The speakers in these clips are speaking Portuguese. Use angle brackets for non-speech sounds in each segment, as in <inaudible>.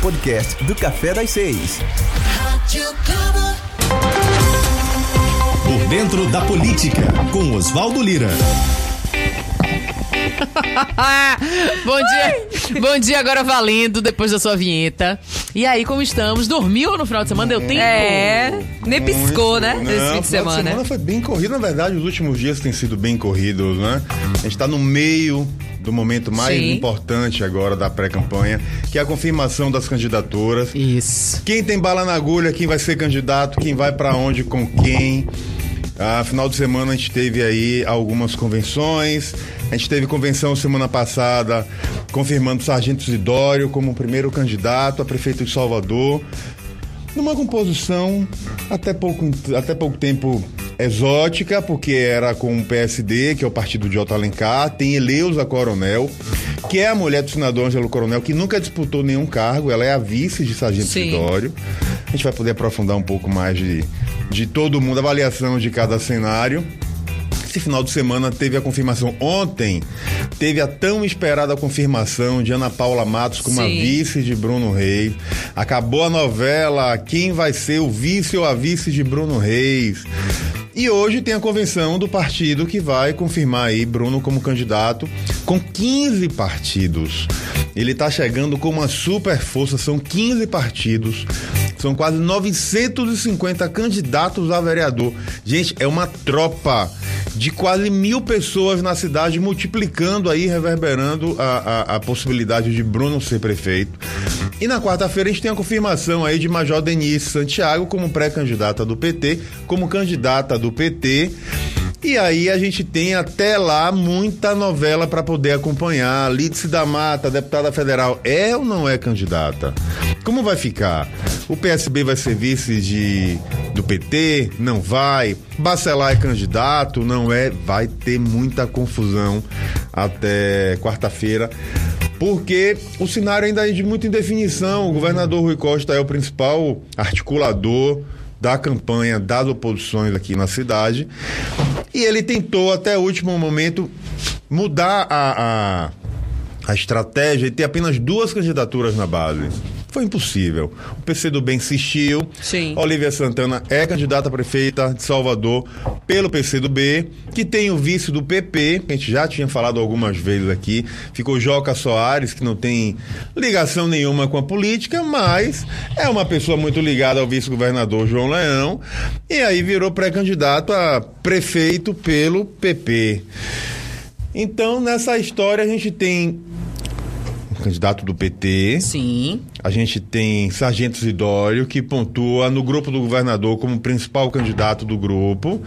podcast do Café das Seis. Por dentro da política, com Oswaldo Lira. <laughs> Bom dia. Bom dia agora valendo, depois da sua vinheta. E aí, como estamos? Dormiu no final de semana? Deu tempo? É, nem piscou, né? Não, Esse fim de semana. semana foi bem corrido, na verdade, os últimos dias têm sido bem corridos, né? A gente está no meio do momento mais Sim. importante agora da pré-campanha, que é a confirmação das candidaturas. Isso. Quem tem bala na agulha, quem vai ser candidato, quem vai para onde, com quem. Ah, final de semana a gente teve aí algumas convenções. A gente teve convenção semana passada confirmando o Sargento Isidório como o primeiro candidato a prefeito de Salvador. Numa composição até pouco, até pouco tempo exótica, porque era com o PSD, que é o partido de Otto Alencar, tem Eleusa Coronel, que é a mulher do senador Ângelo Coronel, que nunca disputou nenhum cargo, ela é a vice de Sargento. Isidório. A gente vai poder aprofundar um pouco mais de, de todo mundo, avaliação de cada cenário. Esse final de semana teve a confirmação. Ontem teve a tão esperada confirmação de Ana Paula Matos como a Sim. vice de Bruno Reis. Acabou a novela Quem vai ser o vice ou a vice de Bruno Reis. E hoje tem a convenção do partido que vai confirmar aí Bruno como candidato com 15 partidos. Ele está chegando com uma super força, são 15 partidos. São quase 950 candidatos a vereador. Gente, é uma tropa de quase mil pessoas na cidade, multiplicando aí, reverberando a, a, a possibilidade de Bruno ser prefeito. E na quarta-feira a gente tem a confirmação aí de Major Denise Santiago como pré-candidata do PT, como candidata do PT. E aí a gente tem até lá muita novela para poder acompanhar. Lídice da Mata, deputada federal, é ou não é candidata? Como vai ficar? O PSB vai ser vice de, do PT? Não vai. Bacelar é candidato? Não é. Vai ter muita confusão até quarta-feira. Porque o cenário ainda é de muita indefinição. O governador Rui Costa é o principal articulador da campanha das oposições aqui na cidade. E ele tentou até o último momento mudar a, a, a estratégia e ter apenas duas candidaturas na base. Foi impossível. O PCdoB insistiu. Sim. Olivia Santana é candidata a prefeita de Salvador pelo PCdoB, que tem o vice do PP, que a gente já tinha falado algumas vezes aqui. Ficou Joca Soares, que não tem ligação nenhuma com a política, mas é uma pessoa muito ligada ao vice-governador João Leão. E aí virou pré-candidato a prefeito pelo PP. Então, nessa história, a gente tem candidato do PT. Sim. A gente tem Sargento Isidório, que pontua no grupo do governador como principal candidato do grupo.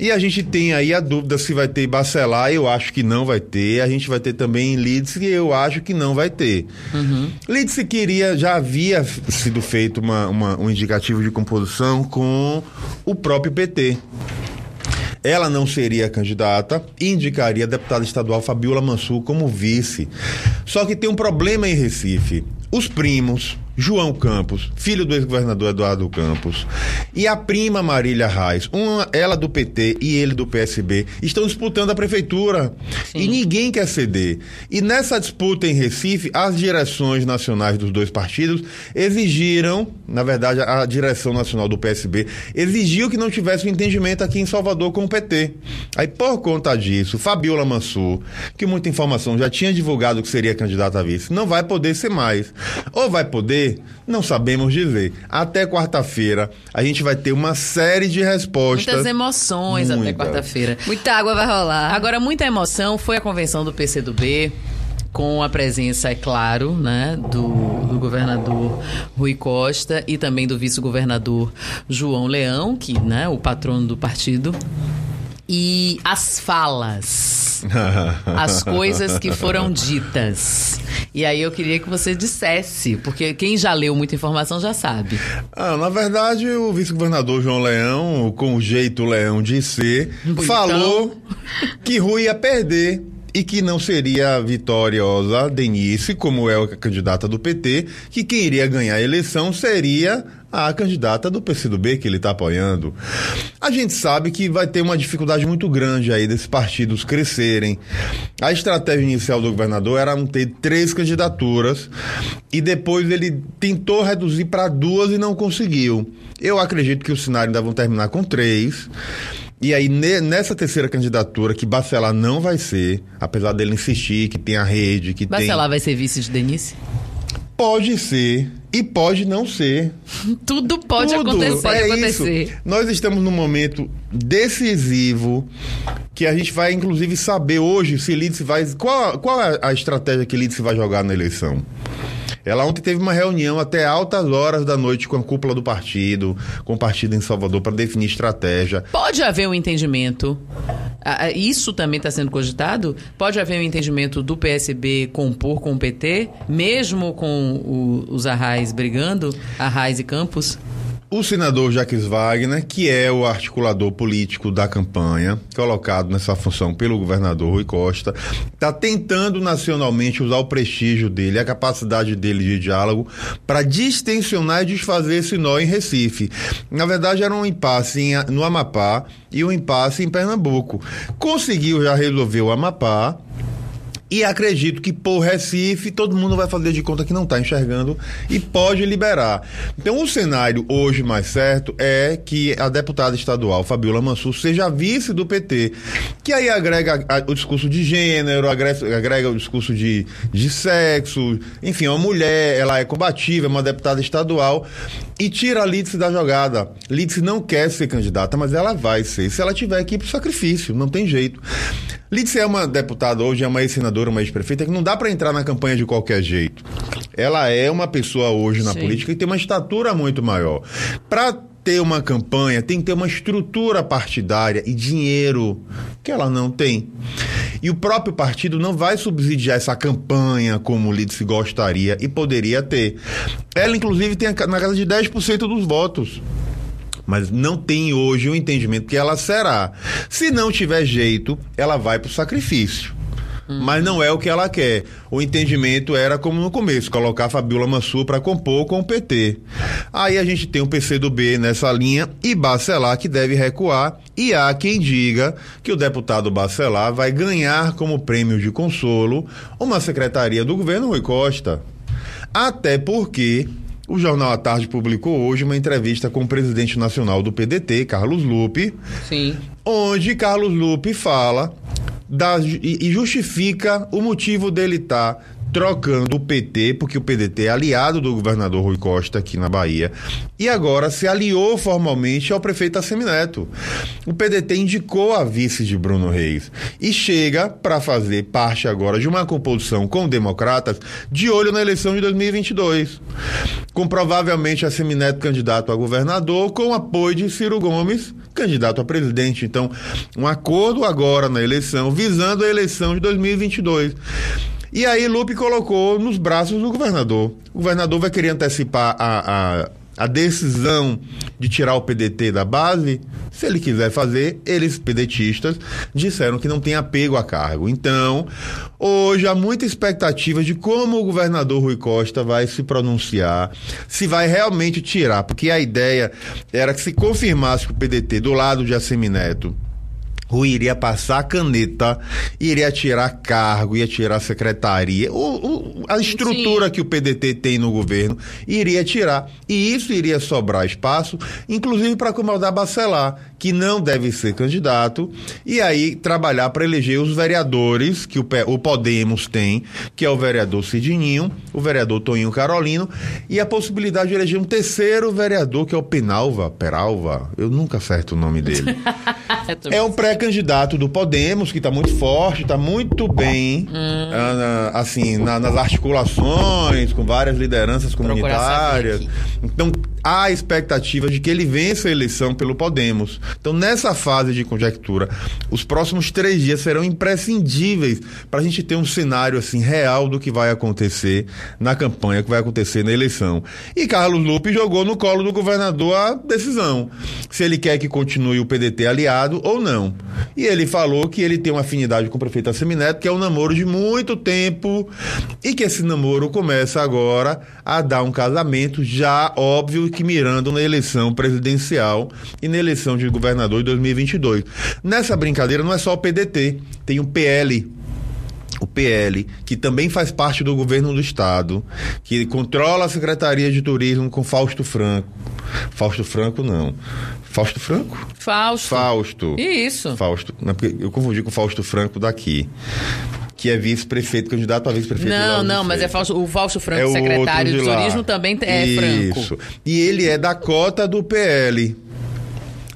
E a gente tem aí a dúvida se vai ter Bacelar, eu acho que não vai ter. A gente vai ter também Lídice, eu acho que não vai ter. Uhum. Lídice queria, já havia sido feito uma, uma- um indicativo de composição com o próprio PT. Ela não seria candidata e indicaria a deputada estadual Fabiola Mansur como vice. Só que tem um problema em Recife. Os primos, João Campos, filho do ex-governador Eduardo Campos, e a prima Marília Reis, uma, ela do PT e ele do PSB, estão disputando a prefeitura. E ninguém quer ceder. E nessa disputa em Recife, as direções nacionais dos dois partidos exigiram, na verdade, a direção nacional do PSB exigiu que não tivesse um entendimento aqui em Salvador com o PT. Aí, por conta disso, Fabiola Mansur, que muita informação já tinha divulgado que seria candidata a vice, não vai poder ser mais. Ou vai poder, não sabemos dizer. Até quarta-feira, a gente vai ter uma série de respostas. Muitas emoções até Muita. quarta-feira. Muita água vai rolar. Agora, muita emoção foi a convenção do PCdoB, com a presença, é claro, né, do, do governador Rui Costa e também do vice-governador João Leão, que, né, o patrono do partido. E as falas, <laughs> as coisas que foram ditas. E aí eu queria que você dissesse, porque quem já leu muita informação já sabe. Ah, na verdade, o vice-governador João Leão, com o jeito Leão de ser, Bonitão. falou que Rui ia perder e que não seria vitoriosa Denise, como é a candidata do PT, que quem iria ganhar a eleição seria a candidata do PCdoB que ele está apoiando. A gente sabe que vai ter uma dificuldade muito grande aí desses partidos crescerem. A estratégia inicial do governador era ter três candidaturas e depois ele tentou reduzir para duas e não conseguiu. Eu acredito que o cenário ainda vão terminar com três. E aí, nessa terceira candidatura, que Bacelar não vai ser, apesar dele insistir que tem a rede, que Bacelar tem... Bacelar vai ser vice de Denise? Pode ser e pode não ser. <laughs> Tudo pode Tudo. acontecer. Pode é acontecer. Isso. Nós estamos num momento decisivo que a gente vai, inclusive, saber hoje se Lídice vai. Qual, qual é a estratégia que Lídice vai jogar na eleição? Ela ontem teve uma reunião até altas horas da noite com a cúpula do partido, com o partido em Salvador, para definir estratégia. Pode haver um entendimento. Isso também está sendo cogitado? Pode haver um entendimento do PSB compor com o PT, mesmo com o, os Arrais brigando, Arrais e Campos? O senador Jacques Wagner, que é o articulador político da campanha, colocado nessa função pelo governador Rui Costa, está tentando nacionalmente usar o prestígio dele, a capacidade dele de diálogo, para distensionar e desfazer esse nó em Recife. Na verdade, era um impasse em, no Amapá e um impasse em Pernambuco. Conseguiu já resolver o Amapá e acredito que por Recife todo mundo vai fazer de conta que não está enxergando e pode liberar. Então o cenário hoje mais certo é que a deputada estadual Fabiola Mansur seja vice do PT, que aí agrega o discurso de gênero, agrega, agrega o discurso de, de sexo, enfim, é uma mulher, ela é combativa, é uma deputada estadual e tira a Lídice da jogada. Lídice não quer ser candidata, mas ela vai ser, se ela tiver que ir pro sacrifício, não tem jeito. Lídice é uma deputada hoje, é uma ex-senadora, uma ex-prefeita, que não dá para entrar na campanha de qualquer jeito. Ela é uma pessoa hoje na Sim. política que tem uma estatura muito maior. Para ter uma campanha, tem que ter uma estrutura partidária e dinheiro que ela não tem. E o próprio partido não vai subsidiar essa campanha como o Lídice gostaria e poderia ter. Ela, inclusive, tem na casa de 10% dos votos mas não tem hoje o entendimento que ela será. Se não tiver jeito, ela vai para o sacrifício. Hum. Mas não é o que ela quer. O entendimento era como no começo, colocar a Fabiola Mansur para compor com o PT. Aí a gente tem o PCdoB nessa linha e Bacelar que deve recuar. E há quem diga que o deputado Bacelar vai ganhar como prêmio de consolo uma secretaria do governo Rui Costa. Até porque o Jornal à Tarde publicou hoje uma entrevista com o presidente nacional do PDT, Carlos Lupe. Sim. Onde Carlos Lupe fala da, e, e justifica o motivo dele estar tá trocando o PT, porque o PDT é aliado do governador Rui Costa aqui na Bahia, e agora se aliou formalmente ao prefeito Assemineto. O PDT indicou a vice de Bruno Reis e chega para fazer parte agora de uma composição com democratas de olho na eleição de 2022, com provavelmente Assemineto candidato a governador, com apoio de Ciro Gomes, candidato a presidente. Então, um acordo agora na eleição visando a eleição de 2022. E aí Lupe colocou nos braços do governador. O governador vai querer antecipar a, a, a decisão de tirar o PDT da base. Se ele quiser fazer, eles, pedetistas, disseram que não tem apego a cargo. Então, hoje há muita expectativa de como o governador Rui Costa vai se pronunciar, se vai realmente tirar, porque a ideia era que se confirmasse que o PDT do lado de Assemineto Rui iria passar a caneta, iria tirar cargo, ia tirar secretaria, o, o, a estrutura Sim. que o PDT tem no governo, iria tirar. E isso iria sobrar espaço, inclusive para acomodar Bacelar, que não deve ser candidato, e aí trabalhar para eleger os vereadores que o, o Podemos tem, que é o vereador Cidinho, o vereador Toninho Carolino, e a possibilidade de eleger um terceiro vereador, que é o Penalva, Peralva, eu nunca acerto o nome dele. <laughs> é um pré-candidato do Podemos, que está muito forte, está muito bem, hum. assim, na, nas articulações, com várias lideranças comunitárias. Então, há a expectativa de que ele vença a eleição pelo Podemos. Então, nessa fase de conjectura, os próximos três dias serão imprescindíveis para a gente ter um cenário assim real do que vai acontecer na campanha, que vai acontecer na eleição. E Carlos Lupe jogou no colo do governador a decisão se ele quer que continue o PDT aliado ou não. E ele falou que ele tem uma afinidade com o prefeito Assemineto, que é um namoro de muito tempo e que esse namoro começa agora a dar um casamento já óbvio que mirando na eleição presidencial e na eleição de governador de 2022. Nessa brincadeira não é só o PDT, tem o PL, PL, que também faz parte do governo do estado, que controla a Secretaria de Turismo com Fausto Franco. Fausto Franco não. Fausto Franco? Fausto. Fausto. Isso. Fausto. Não, porque eu confundi com o Fausto Franco daqui. Que é vice-prefeito, candidato a vice-prefeito. Não, não, mas é. Fausto, o Fausto Franco, É o secretário de turismo, também é Isso. Franco. E ele é da cota do PL.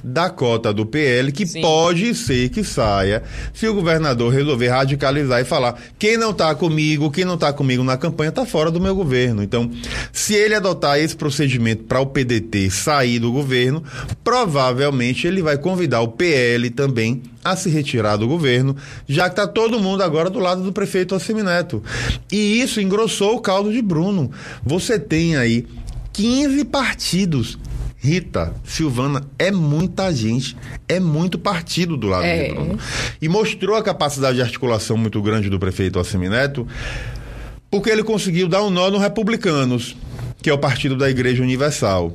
Da cota do PL, que Sim. pode ser que saia se o governador resolver radicalizar e falar: quem não tá comigo, quem não tá comigo na campanha, tá fora do meu governo. Então, se ele adotar esse procedimento para o PDT sair do governo, provavelmente ele vai convidar o PL também a se retirar do governo, já que está todo mundo agora do lado do prefeito Assemineto. E isso engrossou o caldo de Bruno. Você tem aí 15 partidos. Rita, Silvana, é muita gente, é muito partido do lado É. de Bruno. E mostrou a capacidade de articulação muito grande do prefeito Assemineto, porque ele conseguiu dar um nó no Republicanos, que é o partido da Igreja Universal.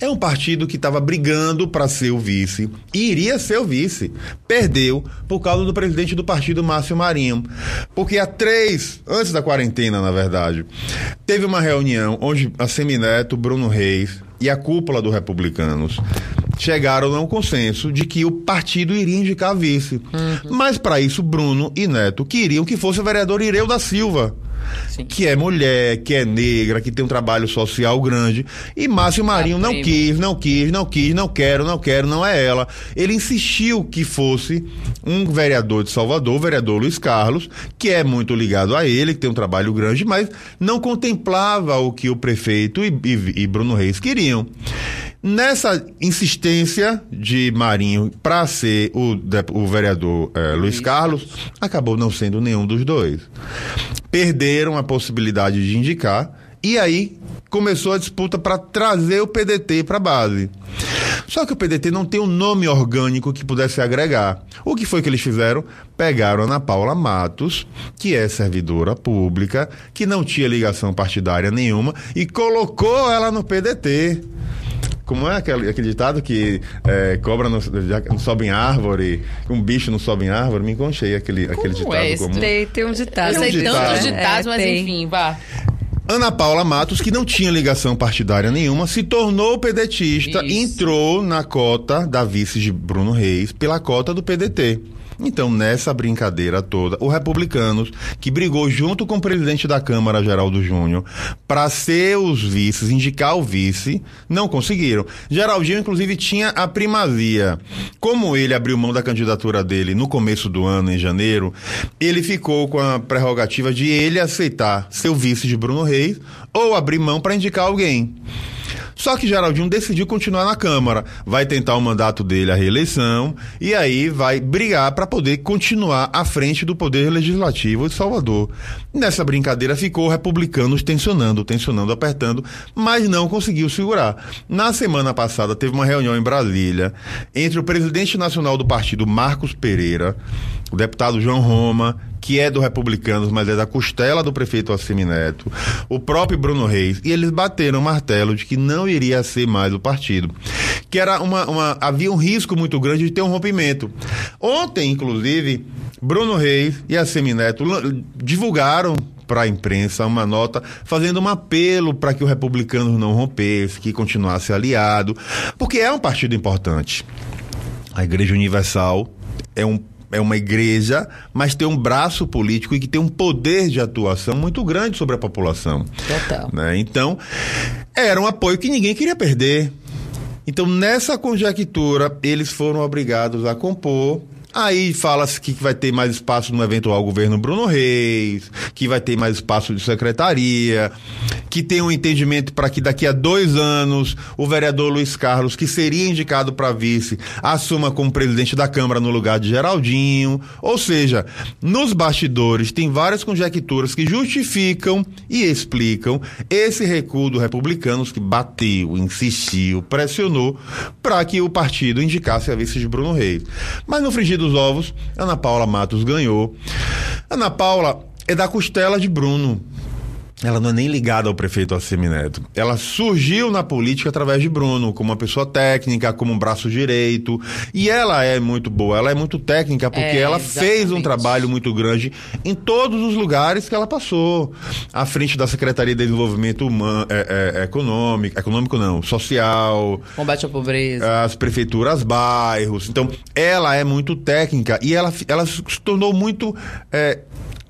É um partido que estava brigando para ser o vice e iria ser o vice. Perdeu por causa do presidente do partido, Márcio Marinho. Porque há três, antes da quarentena, na verdade, teve uma reunião onde a Semineto, Bruno Reis e a cúpula do Republicanos chegaram a um consenso de que o partido iria indicar vice. Mas para isso, Bruno e Neto queriam que fosse o vereador Ireu da Silva Sim. que é mulher, que é negra, que tem um trabalho social grande. E Márcio Marinho não quis, não quis, não quis, não quero, não quero, não é ela. Ele insistiu que fosse um vereador de Salvador, o vereador Luiz Carlos, que é muito ligado a ele, que tem um trabalho grande, mas não contemplava o que o prefeito e, e- e Bruno Reis queriam. Nessa insistência de Marinho para ser o, o vereador eh, Luiz Carlos, acabou não sendo nenhum dos dois. Perderam a possibilidade de indicar e aí começou a disputa para trazer o PDT para a base. Só que o PDT não tem um nome orgânico que pudesse agregar. O que foi que eles fizeram? Pegaram a Ana Paula Matos, que é servidora pública, que não tinha ligação partidária nenhuma, e colocou ela no PDT. Como é aquele, aquele ditado que é, cobra não, já não sobe em árvore, um bicho não sobe em árvore? Me enconchei aquele, aquele ditado é esse comum. Tem, tem um ditado. Eu sei um ditado. tantos ditados, É, mas tem. enfim, vá. Ana Paula Matos, que não tinha ligação partidária nenhuma, se tornou pedetista e Isso. entrou na cota da vice de Bruno Reis pela cota do PDT. Então, nessa brincadeira toda, o Republicanos, que brigou junto com o presidente da Câmara, Geraldo Júnior, para ser os vices, indicar o vice, não conseguiram. Geraldinho, inclusive, tinha a primazia. Como ele abriu mão da candidatura dele no começo do ano, em janeiro, ele ficou com a prerrogativa de ele aceitar ser o vice de Bruno Reis ou abrir mão para indicar alguém. Só que Geraldinho decidiu continuar na Câmara, vai tentar o mandato dele, a reeleição, e aí vai brigar para poder continuar à frente do Poder Legislativo de Salvador. Nessa brincadeira ficou republicanos tensionando, tensionando, apertando, mas não conseguiu segurar. Na semana passada teve uma reunião em Brasília entre o presidente nacional do partido, Marcos Pereira, o deputado João Roma, que é do Republicanos, mas é da costela do prefeito Assemineto, o próprio Bruno Reis, e eles bateram o martelo de que não iria ser mais o partido. Que era uma, uma. Havia um risco muito grande de ter um rompimento. Ontem, inclusive, Bruno Reis e Assemineto lan- divulgaram para a imprensa uma nota fazendo um apelo para que o Republicanos não rompesse, que continuasse aliado, porque é um partido importante. A Igreja Universal é um é uma igreja, mas tem um braço político e que tem um poder de atuação muito grande sobre a população. Total. né? Então, era um apoio que ninguém queria perder. Então, nessa conjectura, eles foram obrigados a compor. Aí fala-se que vai ter mais espaço no eventual governo Bruno Reis, que vai ter mais espaço de secretaria, que tem um entendimento para que daqui a dois anos o vereador Luiz Carlos, que seria indicado para vice, assuma como presidente da Câmara no lugar de Geraldinho. Ou seja, nos bastidores tem várias conjecturas que justificam e explicam esse recuo do republicanos que bateu, insistiu, pressionou para que o partido indicasse a vice de Bruno Reis. Mas no frigir dos ovos, Ana Paula Matos ganhou. Ana Paula é da costela de Bruno. Ela não é nem ligada ao prefeito Assemineto. Ela surgiu na política através de Bruno, como uma pessoa técnica, como um braço direito. E ela é muito boa, ela é muito técnica, porque É, ela fez um trabalho muito grande em todos os lugares que ela passou. À frente da Secretaria de Desenvolvimento Humano, é, é, Econômico, econômico não, social, Combate à pobreza. as prefeituras, bairros. Então, ela é muito técnica e ela, ela se tornou muito. é,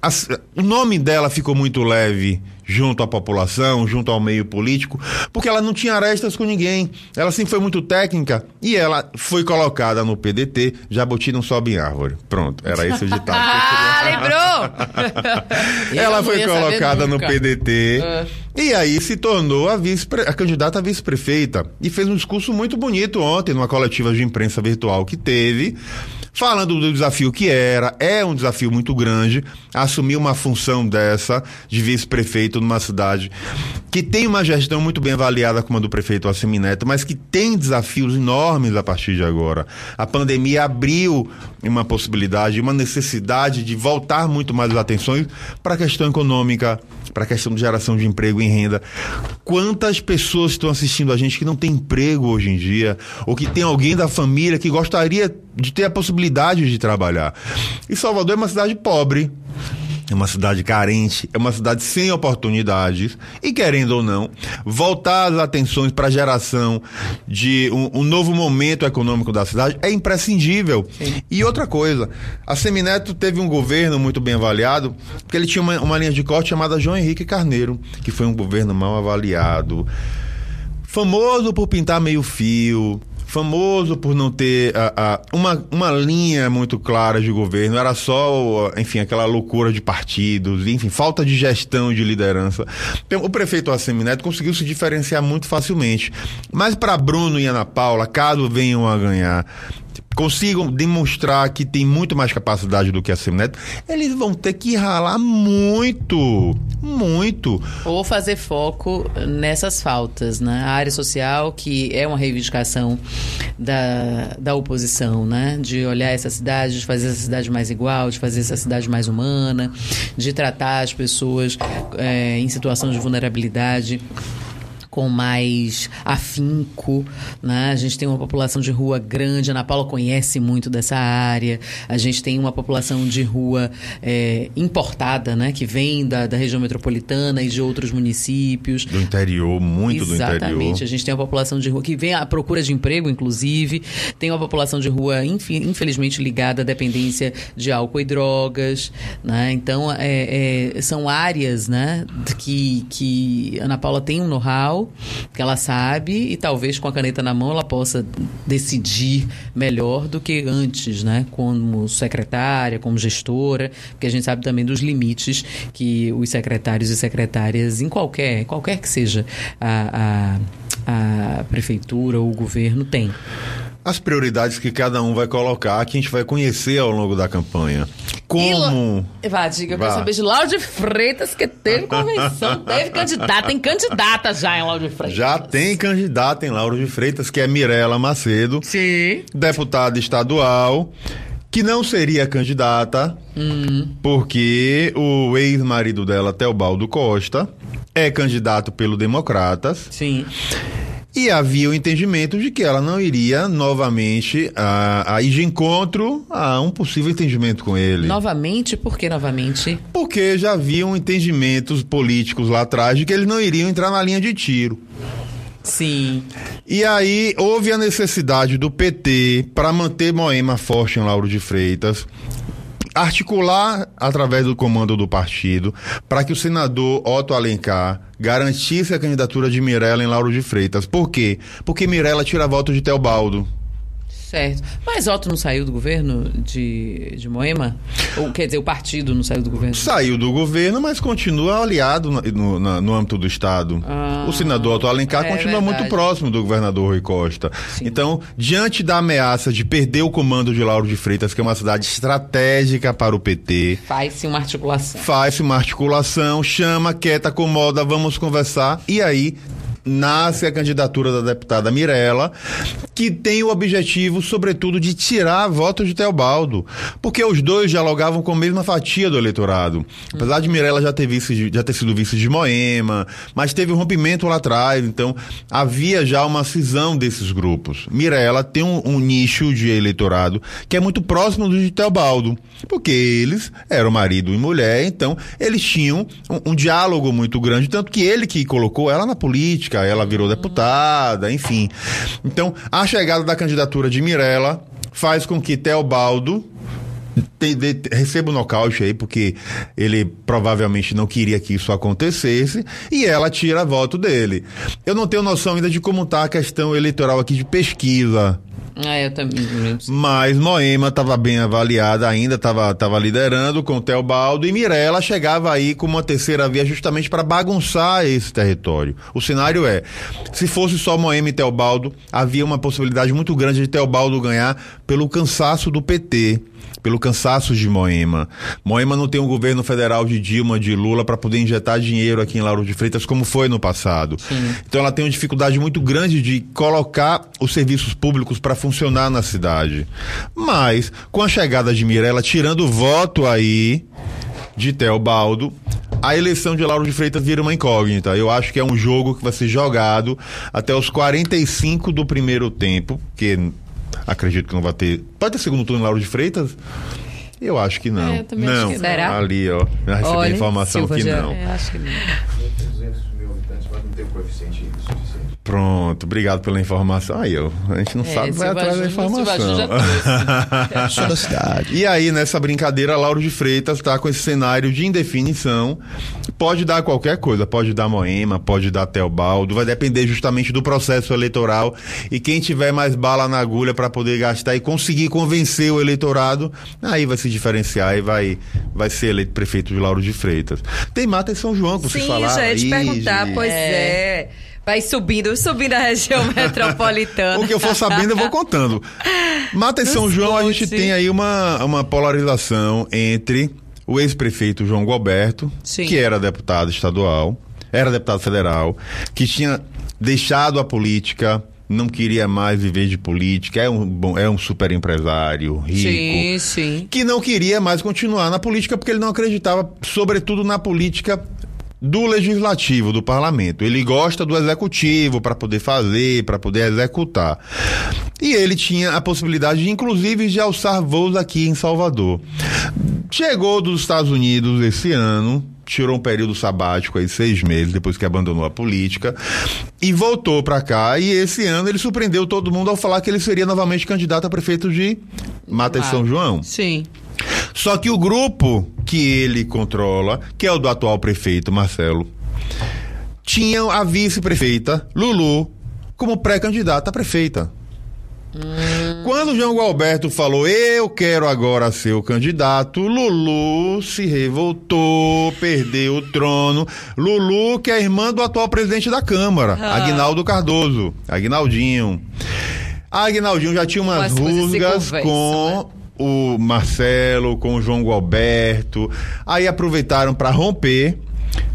as- o nome dela ficou muito leve junto à população, junto ao meio político, porque ela não tinha arestas com ninguém. Ela sempre foi muito técnica e ela foi colocada no PDT. Jabuti não sobe em árvore. Pronto, era esse o ditado. <laughs> Ah, lembrou? <laughs> Ela foi colocada no. PDT É. e aí se tornou a, vice a candidata a vice-prefeita e fez um discurso muito bonito ontem numa coletiva de imprensa virtual que teve. Falando do desafio que era, é um desafio muito grande assumir uma função dessa de vice-prefeito numa cidade que tem uma gestão muito bem avaliada como a do prefeito Assemi Neto, mas que tem desafios enormes a partir de agora. A pandemia abriu uma possibilidade, uma necessidade de voltar muito mais as atenções para a questão econômica, para a questão de geração de emprego e renda. Quantas pessoas estão assistindo a gente que não tem emprego hoje em dia, ou que tem alguém da família que gostaria de ter a possibilidade de trabalhar? E Salvador é uma cidade pobre. É uma cidade carente, é uma cidade sem oportunidades e, querendo ou não, voltar as atenções para a geração de um, um novo momento econômico da cidade é imprescindível. E outra coisa, a Semineto teve um governo muito bem avaliado, porque ele tinha uma, uma linha de corte chamada João Henrique Carneiro, que foi um governo mal avaliado, famoso por pintar meio fio, famoso por não ter ah, ah, uma, uma linha muito clara de governo, era só, enfim, aquela loucura de partidos, enfim, falta de gestão de liderança. Então, o prefeito Assemi Neto conseguiu se diferenciar muito facilmente. Mas para Bruno e Ana Paula, caso venham a ganhar, consigam demonstrar que tem muito mais capacidade do que a Semineto, eles vão ter que ralar muito, muito. Ou fazer foco nessas faltas, né? A área social, que é uma reivindicação da, da oposição, né? De olhar essa cidade, de fazer essa cidade mais igual, de fazer essa cidade mais humana, de tratar as pessoas é, em situação de vulnerabilidade com mais afinco, né? A gente tem uma população de rua grande, a Ana Paula conhece muito dessa área, a gente tem uma população de rua é, importada, né? Que vem da, da região metropolitana e de outros municípios. Do interior, muito do interior. Exatamente. A gente tem uma população de rua que vem à procura de emprego, inclusive. Tem uma população de rua, infelizmente, ligada à dependência de álcool e drogas. Né? Então, é- é- são áreas né, que, que Ana Paula tem um know-how, que ela sabe, e talvez com a caneta na mão ela possa decidir melhor do que antes, né? como secretária, como gestora, porque a gente sabe também dos limites que os secretários e secretárias, em qualquer, qualquer que seja a, a, a prefeitura ou o governo, tem. As prioridades que cada um vai colocar, que a gente vai conhecer ao longo da campanha. Como. Vá, diga, eu quero saber de Lauro de Freitas, que teve convenção, <laughs> teve candidata, tem candidata já em Lauro de Freitas. Já tem candidata em Lauro de Freitas, que é Mirela Macedo, Sim. deputada estadual, que não seria candidata, porque o ex-marido dela, Teobaldo Costa, é candidato pelo Democratas. Sim. E havia o entendimento de que ela não iria novamente a, a ir de encontro a um possível entendimento com ele. Novamente, por que novamente? Porque já haviam entendimentos políticos lá atrás de que eles não iriam entrar na linha de tiro. Sim. E aí houve a necessidade do PT para manter Moema forte em Lauro de Freitas, articular através do comando do partido para que o senador Otto Alencar garantisse a candidatura de Mirella em Lauro de Freitas. Por quê? Porque Mirella tira voto de Teobaldo. Certo. Mas Otto não saiu do governo de, de Moema? Ou quer dizer, o partido não saiu do governo? Saiu do governo, mas continua aliado no, no, na- no âmbito do Estado. Ah, o senador Otto Alencar é continua muito próximo do governador Rui Costa. Sim. Então, diante da ameaça de perder o comando de Lauro de Freitas, que é uma cidade estratégica para o PT, Faz-se uma articulação. faz uma articulação, chama, quieta, acomoda, vamos conversar. E aí nasce a candidatura da deputada Mirella, que tem o objetivo, sobretudo, de tirar votos de Teobaldo. Porque os dois dialogavam com a mesma fatia do eleitorado. Apesar de Mirella já ter, vice já ter sido vice de Moema, mas teve um rompimento lá atrás, então havia já uma cisão desses grupos. Mirella tem um, um nicho de eleitorado que é muito próximo do de Teobaldo, porque eles eram marido e mulher, então eles tinham um, um diálogo muito grande, tanto que ele que colocou ela na política, ela virou deputada, enfim. Então, a chegada da candidatura de Mirella faz com que Teobaldo te- de- receba o nocaute aí, porque ele provavelmente não queria que isso acontecesse, e ela tira voto dele. Eu não tenho noção ainda de como está a questão eleitoral aqui de pesquisa. Ah, eu também. Mas Moema estava bem avaliada, ainda estava tava liderando com o Teobaldo, e Mirella chegava aí com uma terceira via justamente para bagunçar esse território. O cenário é: se fosse só Moema e Teobaldo, havia uma possibilidade muito grande de Teobaldo ganhar pelo cansaço do PT. Pelo cansaço de Moema. Moema não tem um governo federal de Dilma, de Lula, para poder injetar dinheiro aqui em Lauro de Freitas, como foi no passado. Então ela tem uma dificuldade muito grande de colocar os serviços públicos para funcionar na cidade. Mas, com a chegada de Mirella, tirando o voto aí de Teobaldo, a eleição de Lauro de Freitas vira uma incógnita. Eu acho que é um jogo que vai ser jogado até os 45 do primeiro tempo, que acredito que não vai ter. Pode ter segundo turno em Lauro de Freitas? Eu acho que não. É, eu também acho não. que. Será? Ali, ó. Já recebi a Olha, informação Silva que já- não. É, acho que não. 200 mil habitantes, mas não tem o coeficiente. Pronto, obrigado pela informação. Aí, eu, a gente não É, sabe, vai atrás da informação. Já trouxe. Sou da cidade. E aí, nessa brincadeira, Lauro de Freitas está com esse cenário de indefinição. Pode dar qualquer coisa, pode dar Moema, pode dar Teobaldo, vai depender justamente do processo eleitoral. E quem tiver mais bala na agulha para poder gastar e conseguir convencer o eleitorado, aí vai se diferenciar e vai, vai ser eleito prefeito de Lauro de Freitas. Tem Mata em São João, que vocês Sim, falaram. já ia te aí, perguntar, de- pois é. Vai subindo, subindo a região <laughs> metropolitana. O que eu for sabendo, eu vou contando. Mata em São João, a gente tem aí uma, uma polarização entre o ex-prefeito João Gualberto, Sim. que era deputado estadual, era deputado federal, que tinha deixado a política, não queria mais viver de política, é um, bom, é um super empresário, rico Sim, sim. que não queria mais continuar na política porque ele não acreditava, sobretudo na política do legislativo, do parlamento. Ele gosta do executivo para poder fazer, para poder executar. E ele tinha a possibilidade, de, inclusive, de alçar voos aqui em Salvador. Chegou dos Estados Unidos esse ano, tirou um período sabático aí, seis meses, depois que abandonou a política, e voltou para cá. E esse ano ele surpreendeu todo mundo ao falar que ele seria novamente candidato a prefeito de Mata de São João. Sim. Só que o grupo que ele controla, que é o do atual prefeito Marcelo, tinha a vice-prefeita Lulu como pré-candidata a prefeita. Quando o João Gualberto falou, eu quero agora ser o candidato, Lulu se revoltou, perdeu o trono. Lulu, que é irmã do atual presidente da Câmara, Agnaldo Cardoso, Agnaldinho. A Agnaldinho já tinha umas rusgas com o Marcelo, com o João Gualberto. Aí aproveitaram para romper.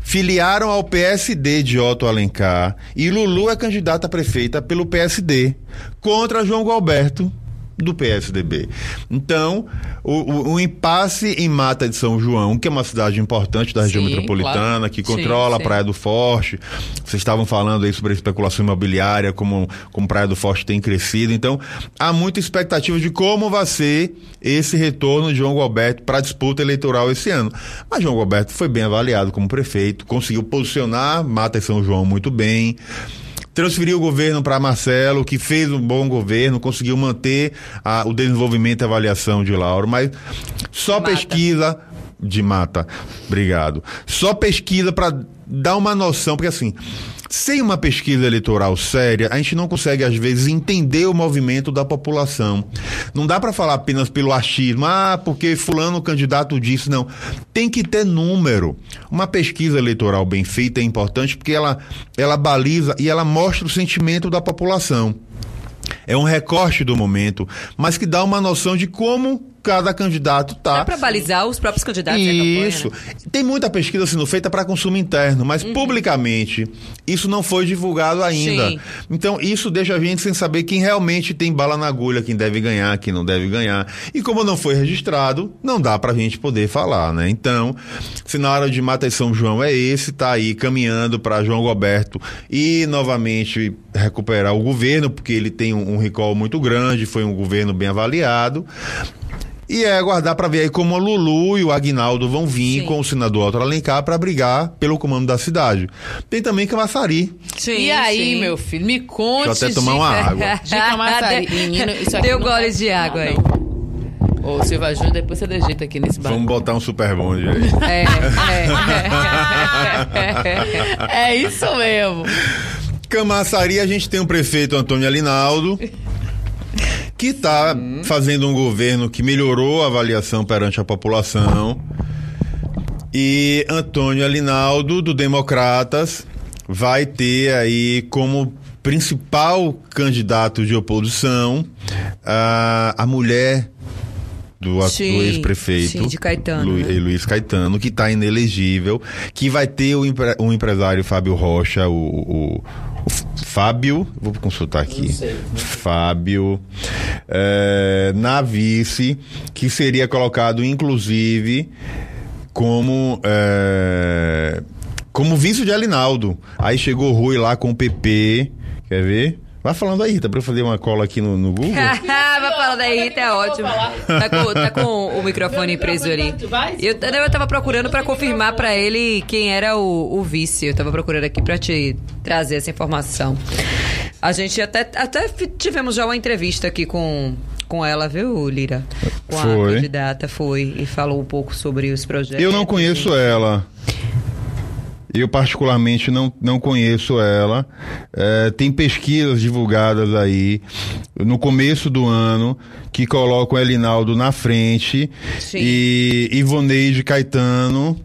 Filiaram ao PSD de Otto Alencar e Lulu é candidata a prefeita pelo PSD contra João Gualberto do PSDB. Então, o, o- o impasse em Mata de São João, que é uma cidade importante da região Sim, metropolitana, claro. que Sim, controla a sim. Praia do Forte. Vocês estavam falando aí sobre a especulação imobiliária, como, como Praia do Forte tem crescido. Então, há muita expectativa de como vai ser esse retorno de João Gualberto para a disputa eleitoral esse ano. Mas João Gualberto foi bem avaliado como prefeito, conseguiu posicionar Mata e São João muito bem. Transferiu o governo para Marcelo, que fez um bom governo, conseguiu manter a- o desenvolvimento e avaliação de Lauro, mas só Mata. pesquisa de mata. Obrigado. Só pesquisa para dá uma noção, porque assim, sem uma pesquisa eleitoral séria, a gente não consegue, às vezes, entender o movimento da população. Não dá para falar apenas pelo achismo, ah, porque fulano candidato disse, não. Tem que ter número. Uma pesquisa eleitoral bem feita é importante porque ela, ela baliza e ela mostra o sentimento da população. É um recorte do momento, mas que dá uma noção de como cada candidato tá. Dá pra balizar os próprios candidatos da Isso. campanha, né? Tem muita pesquisa sendo feita para consumo interno, mas Uhum. publicamente isso não foi divulgado ainda. Sim. Então isso deixa a gente sem saber quem realmente tem bala na agulha, quem deve ganhar, quem não deve ganhar. E como não foi registrado, não dá pra gente poder falar, né? Então, se na hora de Mata e São João é esse, tá aí caminhando para João Roberto e novamente recuperar o governo, porque ele tem um, um recall muito grande, foi um governo bem avaliado. E é aguardar para ver aí como a Lulu e o Agnaldo vão vir Sim. com o senador Alto Alencar para brigar pelo comando da cidade. Tem também Camaçari. Sim, e aí, sim. meu filho, me conte. Deixa eu até tomar uma água. <laughs> De Camaçari. <laughs> Menino, isso aqui Deu goles vai de água aí. não. Ô, Silva Júnior, depois você dejeita aqui nesse bar. Vamos botar um super bonde aí. <laughs> É, É isso mesmo. Camaçari, a gente tem o prefeito Antônio Alinaldo, que está fazendo um governo que melhorou a avaliação perante a população. E Antônio Alinaldo, do Democratas, vai ter aí como principal candidato de oposição a, a mulher do, Sim, do ex-prefeito sim, de Caetano, Lu- né? Luiz Caetano, que está inelegível, que vai ter o, empre- o empresário Fábio Rocha, o, o- Fábio, vou consultar aqui. Não sei. Fábio é, na vice, que seria colocado inclusive como é, como vice de Alinaldo. Aí chegou o Rui lá com o PP, quer ver? Vai falando aí, tá pra eu fazer uma cola aqui no, no Google? <laughs> Falando aí, Rita, é ótimo. Tá com, tá com o microfone preso ali. Eu, eu tava procurando pra confirmar pra ele quem era o, o vice. Eu tava procurando aqui pra te trazer essa informação. A gente até, até tivemos já uma entrevista aqui com, com ela, viu, Lira? Com a Foi. candidata, foi. E falou um pouco sobre os projetos. Eu não conheço ela. Eu, particularmente, não, não conheço ela. É, tem pesquisas divulgadas aí no começo do ano que colocam Elinaldo na frente Sim. e Ivoneide Caetano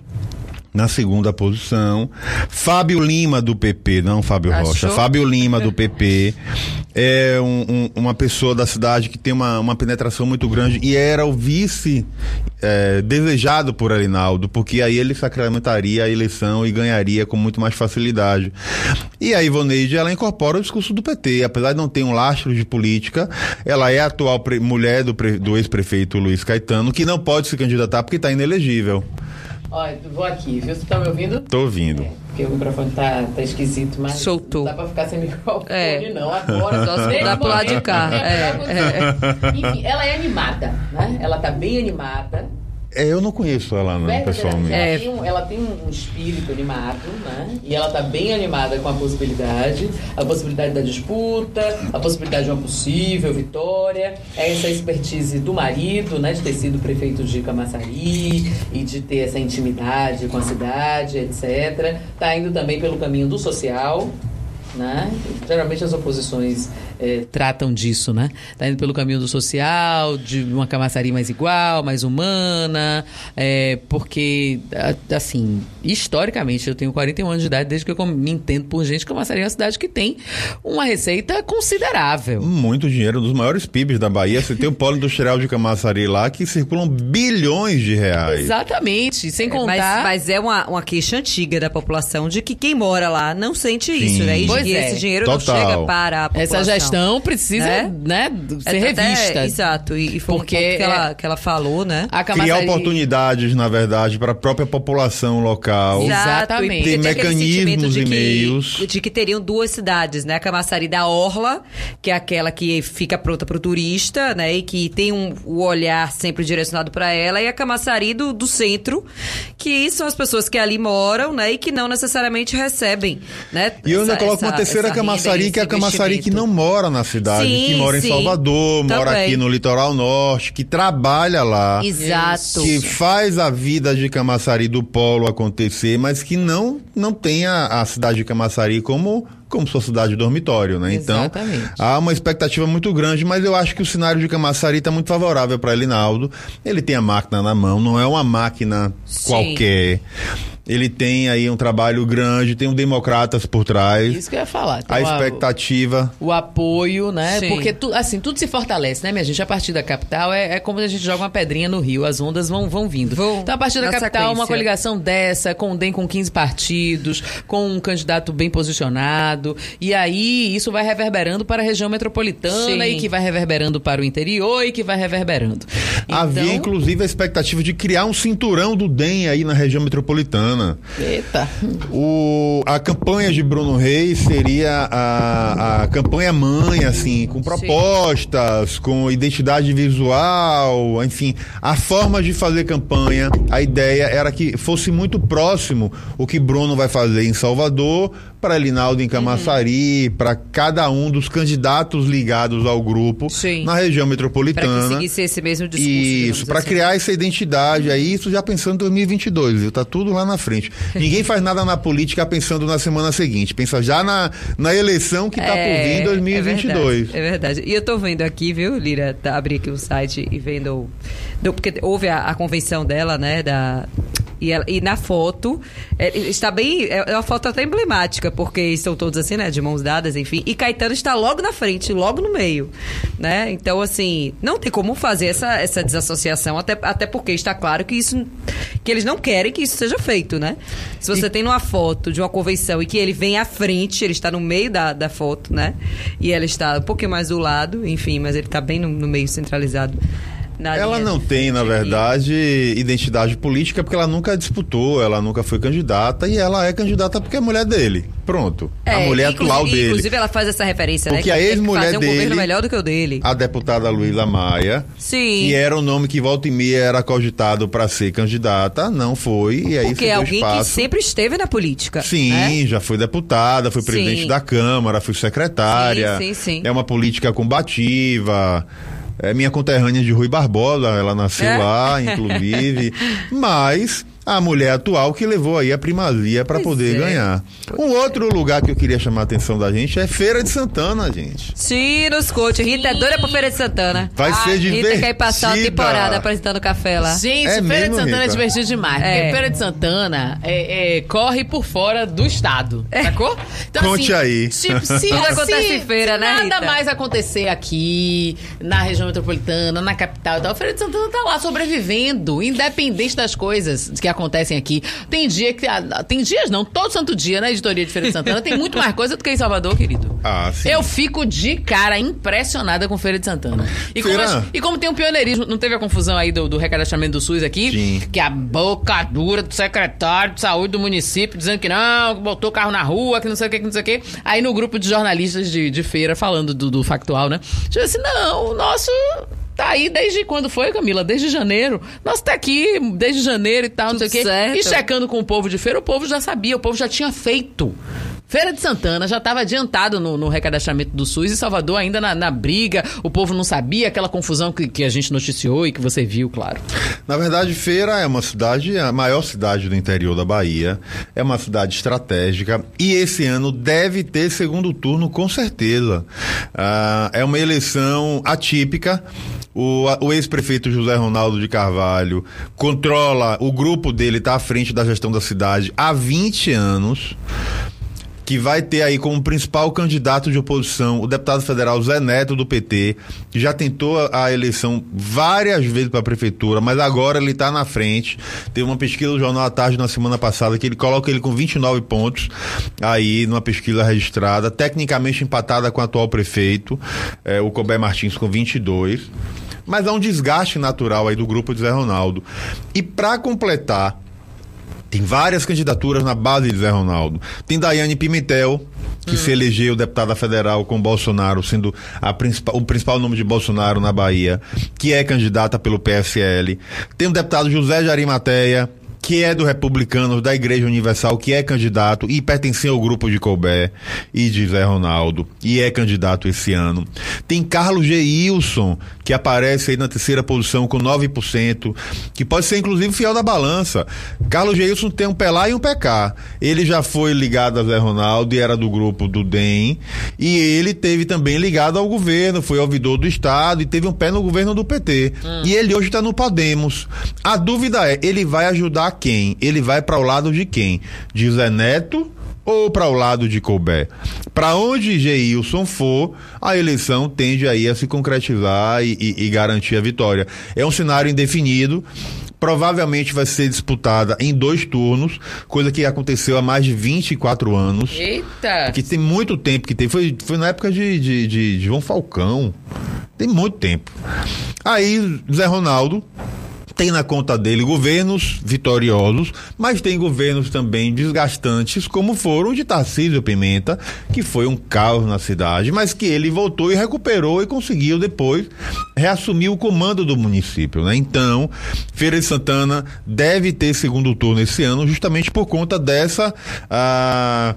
na segunda posição. Fábio Lima do PP, não Fábio Achou? Rocha. Fábio Lima do PP <laughs> é um- um- uma pessoa da cidade que tem uma, uma penetração muito grande e era o vice é, desejado por Alinaldo, porque aí ele sacramentaria a eleição e ganharia com muito mais facilidade. E a Ivoneide, ela incorpora o discurso do PT, apesar de não ter um lastro de política, ela é a atual mulher do, do ex-prefeito Luiz Caetano, que não pode se candidatar porque está inelegível. Olha, vou aqui, viu? Você tá me ouvindo? Tô ouvindo. Porque o microfone tá, tá esquisito, mas. Soltou. Não dá pra ficar sem <laughs> microfone, É. não. Agora. Só se mudar pro lado de cá. é É, melhor condição. Enfim, ela é animada, né? Ela tá bem animada. É, eu não conheço ela não, pessoalmente. Ela, É. tem um, ela tem um espírito animado, né? E ela tá bem animada com a possibilidade, a possibilidade da disputa, a possibilidade de uma possível vitória, essa expertise do marido, né? De ter sido prefeito de Camaçari e de ter essa intimidade com a cidade, etc. Tá indo também pelo caminho do social, né? Geralmente as oposições eh, tratam disso, né? Tá indo pelo caminho do social, de uma camaçaria mais igual, mais humana, é, porque, assim, historicamente, eu tenho 41 anos de idade, desde que eu me entendo por gente, Camaçaria é uma cidade que tem uma receita considerável. Muito dinheiro, um dos maiores PIBs da Bahia. Você tem o polo industrial de Camaçari lá que circulam bilhões de reais. Exatamente, sem Mas, contar... mas é uma, uma queixa antiga da população de que quem mora lá não sente isso, Sim. né? E Pois que é. esse dinheiro Total. não chega para a população. Essa gestão precisa, Né? né, ser É, até- revista. exato, e, e foi Porque um ponto que, é- ela, que ela falou, né? A Criar oportunidades, na verdade, para a própria população local. Exatamente. Tem aquele mecanismos e que- meios. De que teriam duas cidades, né? A Camaçari da Orla, que é aquela que fica pronta para o turista, né? E que tem um, o olhar sempre direcionado para ela. E a Camaçari do, do centro, que são as pessoas que ali moram, né? E que não necessariamente recebem, né? E eu ainda essa- coloco uma essa- terceira Camaçari, que é a Camaçari que não investimento. Mora na cidade, Sim, que mora em sim. Salvador, mora Também. aqui no litoral norte, que trabalha lá. Exato. que faz a vida de Camaçari do polo acontecer, mas que não não tem a, a cidade de Camaçari como como sua cidade dormitório, né? Então, Exatamente. há uma expectativa muito grande, mas eu acho que o cenário de Camaçari está muito favorável para Elinaldo. Ele tem a máquina na mão, não é uma máquina Sim. qualquer. Ele tem aí um trabalho grande, tem um Democratas por trás. Isso que eu ia falar. Então, a expectativa o apoio, né? Sim. Porque tu- assim, tudo se fortalece, né, minha gente? A partir da capital é, é como a gente joga uma pedrinha no rio, as ondas vão, vão vindo. Vão então, a partir da capital, uma sequência. coligação dessa, com o DEM com 15 partidos, com um candidato bem posicionado, e aí isso vai reverberando para a região metropolitana Sim. e que vai reverberando para o interior e que vai reverberando. Havia, Então- inclusive, a expectativa de criar um cinturão do DEM aí na região metropolitana. Eita. O, a campanha de Bruno Reis seria a, a campanha mãe, assim, com propostas, com identidade visual, enfim, a forma de fazer campanha. A ideia era que fosse muito próximo o que Bruno vai fazer em Salvador, para Linaldo em Camaçari, para cada um dos candidatos ligados ao grupo Sim. na região Para metropolitana. que seguisse esse mesmo discurso. Isso, para assim. criar essa identidade aí, isso já pensando em 2022, viu? Tá tudo lá na frente. <laughs> Ninguém faz nada na política pensando na semana seguinte, pensa já na, na eleição que tá por vir em 2022. É verdade, é verdade. E eu tô vendo aqui, viu, Lira? Tá, abri aqui o site e vendo. do- porque houve a, a convenção dela, né? Da, e, ela- e na foto, é, está bem. É uma foto até emblemática, porque estão todos assim, né? De mãos dadas, enfim. E Caetano está logo na frente, logo no meio. né? Então, assim, não tem como fazer essa, essa desassociação, até, até porque está claro que isso. que eles não querem que isso seja feito, né? Se você tem numa foto de uma convenção e que ele vem à frente, ele está no meio da, da foto, né? E ela está um pouquinho mais do lado, enfim, mas ele está bem no, no meio centralizado. Ela não tem, na de- verdade, identidade política porque ela nunca disputou, ela nunca foi candidata e ela é candidata porque é mulher dele. Pronto. a É, mulher inclusive- atual dele. Inclusive, ela faz essa referência, Porque né? a que tem que ex-mulher um governo dele- melhor do que o dele. A deputada Luísa Maia, Sim. que era o nome que volta e meia era cogitado para ser candidata, não foi, e aí Porque é alguém espaço. que sempre esteve na política. Sim, né? já foi deputada, foi presidente Sim. da Câmara, foi secretária. Sim, sim, sim. É uma política combativa. É minha conterrânea de Rui Barbosa, ela nasceu É? lá, inclusive. <laughs> Mas a mulher atual que levou aí a primazia para Pois poder é. ganhar. Um outro lugar que eu queria chamar a atenção da gente é Feira de Santana, gente. Sim, nos coach. Rita é doida pra Feira de Santana. Vai ser Rita quer ir passar uma temporada apresentando café lá. Gente, É Feira mesmo, de Santana Rita? é divertido demais. É. Porque Feira de Santana é, é, corre por fora do estado, sacou? Então, Conte aí. Tipo, <laughs> se, Tudo acontece se- em feira, se né, nada Rita? mais acontecer aqui, na região metropolitana, na capital e tal, Feira de Santana tá lá sobrevivendo, independente das coisas que acontecem aqui. Tem dia que. ah, Tem dias não, todo santo dia na editoria de Feira de Santana tem muito mais coisa do que em Salvador, querido. <laughs> Ah, sim. Eu fico de cara impressionada com Feira de Santana. E como, as- e como tem um pioneirismo, não teve a confusão aí do, do recadastramento do SUS aqui? Sim. Que a boca dura do secretário de saúde do município dizendo que não, que botou carro na rua, que não sei o que, que não sei o que. Aí no grupo de jornalistas de, de feira falando do, do factual, né? Tipo assim, não, o nosso. Tá aí desde quando foi, Camila? Desde janeiro. Nós tá aqui desde janeiro e tal, não sei o Tudo quê. certo. E checando com o povo de feira, o povo já sabia, o povo já tinha feito. Feira de Santana já estava adiantado no, no recadastramento do SUS e Salvador ainda na, na briga, o povo não sabia, aquela confusão que, que a gente noticiou e que você viu, claro. Na verdade, Feira é uma cidade, a maior cidade do interior da Bahia, é uma cidade estratégica e esse ano deve ter segundo turno com certeza. Ah, é uma eleição atípica. O, o ex-prefeito José Ronaldo de Carvalho controla, o grupo dele está à frente da gestão da cidade há 20 anos que vai ter aí como principal candidato de oposição o deputado federal Zé Neto do PT, que já tentou a, eleição várias vezes para a prefeitura, mas agora ele está na frente. Teve uma pesquisa do Jornal à Tarde na semana passada que ele coloca ele com 29 pontos aí numa pesquisa registrada, tecnicamente empatada com o atual prefeito, eh, o Cobé Martins com 22. Mas há um desgaste natural aí do grupo de Zé Ronaldo. E para completar, tem várias candidaturas na base de Zé Ronaldo. Tem Daiane Pimentel, que se elegeu deputada federal com Bolsonaro, sendo principal, o principal nome de Bolsonaro na Bahia, que é candidata pelo PSL. Tem o deputado José Jarimateia, que é do Republicanos, da Igreja Universal, que é candidato e pertencia ao grupo de Colbert e de Zé Ronaldo, e é candidato esse ano. Tem Carlos G. Wilson, que aparece aí na terceira posição com 9%, que pode ser inclusive fiel da balança. Carlos G. Wilson tem um PLA e um PK. Ele já foi ligado a Zé Ronaldo e era do grupo do DEM, e ele teve também ligado ao governo, foi ouvidor do Estado e teve um pé no governo do PT. E ele hoje está no Podemos. A dúvida é, ele vai ajudar quem? Ele vai para o lado de quem? De Zé Neto ou para o lado de Colbert? Para onde Geilson for, a eleição tende aí a se concretizar e, e- e garantir a vitória. É um cenário indefinido. Provavelmente vai ser disputada em dois turnos, coisa que aconteceu há mais de 24 anos. Eita! Que tem muito tempo que tem. Foi, foi na época de, de, de João Falcão. Tem muito tempo. Aí, Zé Ronaldo tem na conta dele governos vitoriosos, mas tem governos também desgastantes, como foram o de Tarcísio Pimenta, que foi um caos na cidade, mas que ele voltou e recuperou e conseguiu depois reassumir o comando do município. Né? Então, Feira de Santana deve ter segundo turno esse ano, justamente por conta dessa. ah,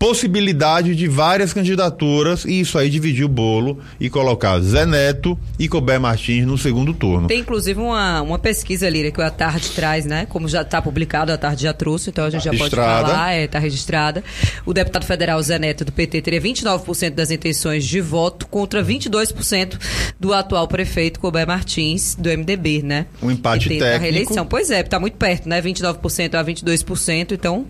possibilidade de várias candidaturas e isso aí dividir o bolo e colocar Zé Neto e Colbert Martins no segundo turno. Tem inclusive uma, uma pesquisa, Lira, que o A Tarde traz, né? Como já está publicado, a Tarde já trouxe, então a gente já pode Registrada. falar, está registrada. O deputado federal Zé Neto do PT teria 29% das intenções de voto contra 22% do atual prefeito Colbert Martins, do MDB, né? Um empate Que a técnico. reeleição. Pois é, está muito perto, né? 29% a 22%, então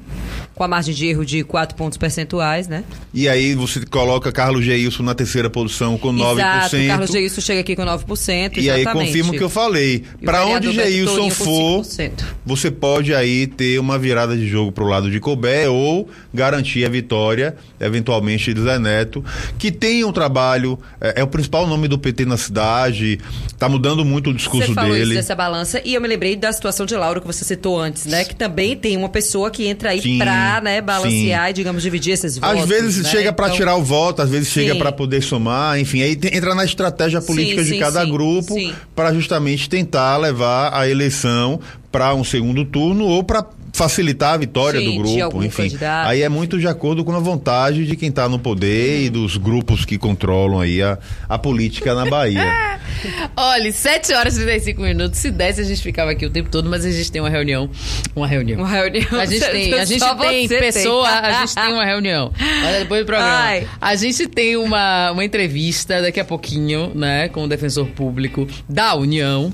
com a margem de erro de 4 pontos percentuais, né? E aí você coloca Carlos Geilson na terceira posição com 9%. Exato, o Carlos Geilson chega aqui com 9%, E aí exatamente. confirma o que eu falei. O Para onde Geilson for, 5%. você pode aí ter uma virada de jogo pro lado de Colbert ou garantir a vitória, eventualmente, de Zé Neto, que tem um trabalho, é, é o principal nome do PT na cidade, tá mudando muito o discurso Você falou dele. isso dessa balança e eu me lembrei da situação de Lauro que você citou antes, né? Que também tem uma pessoa que entra aí Sim, pra, né, balancear e, digamos, dividir esses votos. Às vezes né? chega para Então, tirar o voto, às vezes chega Sim. para poder somar, enfim, aí tem- entra na estratégia política de sim, cada sim, grupo para justamente tentar levar a eleição para um segundo turno ou para facilitar a vitória Sim, do grupo, enfim. candidato. Aí é muito de acordo com a vontade de quem está no poder e dos grupos que controlam aí a, a política na Bahia. <laughs> Olha, 7 horas e 35 minutos. Se desse, a gente ficava aqui o tempo todo, mas a gente tem uma reunião. Uma reunião. Uma reunião. A gente tem, a <laughs> gente Só tem pessoa, tem. a <laughs> gente tem uma reunião. Olha, depois do programa. Ai. A gente tem uma, uma entrevista daqui a pouquinho, né, com o defensor público da União.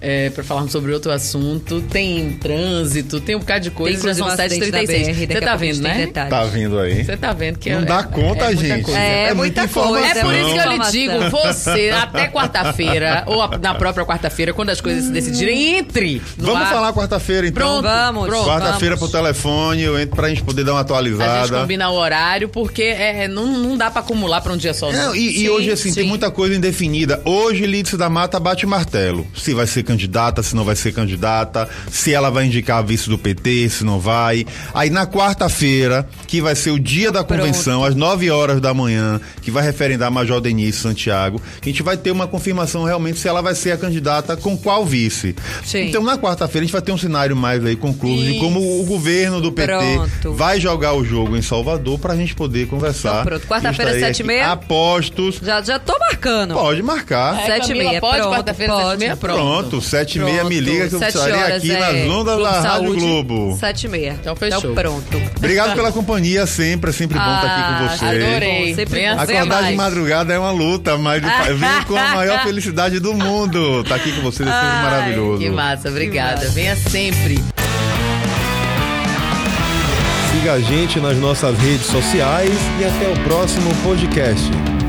É, para falarmos sobre outro assunto. Tem trânsito, tem um bocado de Tem coisa. Inclusive são um acidente da 7h36. BR, Você tá vendo, tem né? detalhes. Tá vendo aí? Você tá vendo que Não é- dá conta, é muita gente. coisa. É, muita coisa, É por isso que eu lhe digo, você, até quarta-feira, ou a- na própria quarta-feira, quando as coisas se decidirem, entre. no Vamos ar. falar quarta-feira então. Pronto, Vamos, pronto. Quarta-feira vamos. telefone, eu entro pra gente poder dar uma A gente atualizada. combina o horário, porque é, não, não dá pra acumular pra um dia só. Não, e, e Sim, hoje, assim, tem sim. muita coisa indefinida. Hoje, Lídice da Mata bate martelo. Se vai ser candidata, se não vai ser candidata, se ela vai indicar a vice do PT, se não vai. Aí, na quarta-feira, que vai ser o dia da convenção, às 9 horas da manhã, que vai referendar Major Denise Santiago, a gente vai ter uma confirmação realmente se ela vai ser a candidata com qual vice. Sim. Então, na quarta-feira, a gente vai ter um cenário mais aí concluído de como o governo do PT Pronto. vai jogar o jogo em Salvador pra gente poder conversar. Então, pronto. Quarta-feira, sete e meia? Apostos. Já, já tô marcando. Pode marcar. É, Sete e meia, pode, pronto, quarta-feira, sete e meia, pronto. Pronto, sete e meia me liga que eu estarei horas aqui é nas ondas Globo da Rádio Saúde, Globo. Sete e meia. Então, fechou. pronto. Obrigado pela companhia sempre, é sempre bom estar aqui com você. Ah, Adorei. Sempre Acordar de madrugada é uma luta, mas <laughs> vem com a maior felicidade do mundo. Tá aqui com vocês é sempre Ai, maravilhoso. Que massa, obrigada. Venha sempre. Siga a gente nas nossas redes sociais e até o próximo podcast.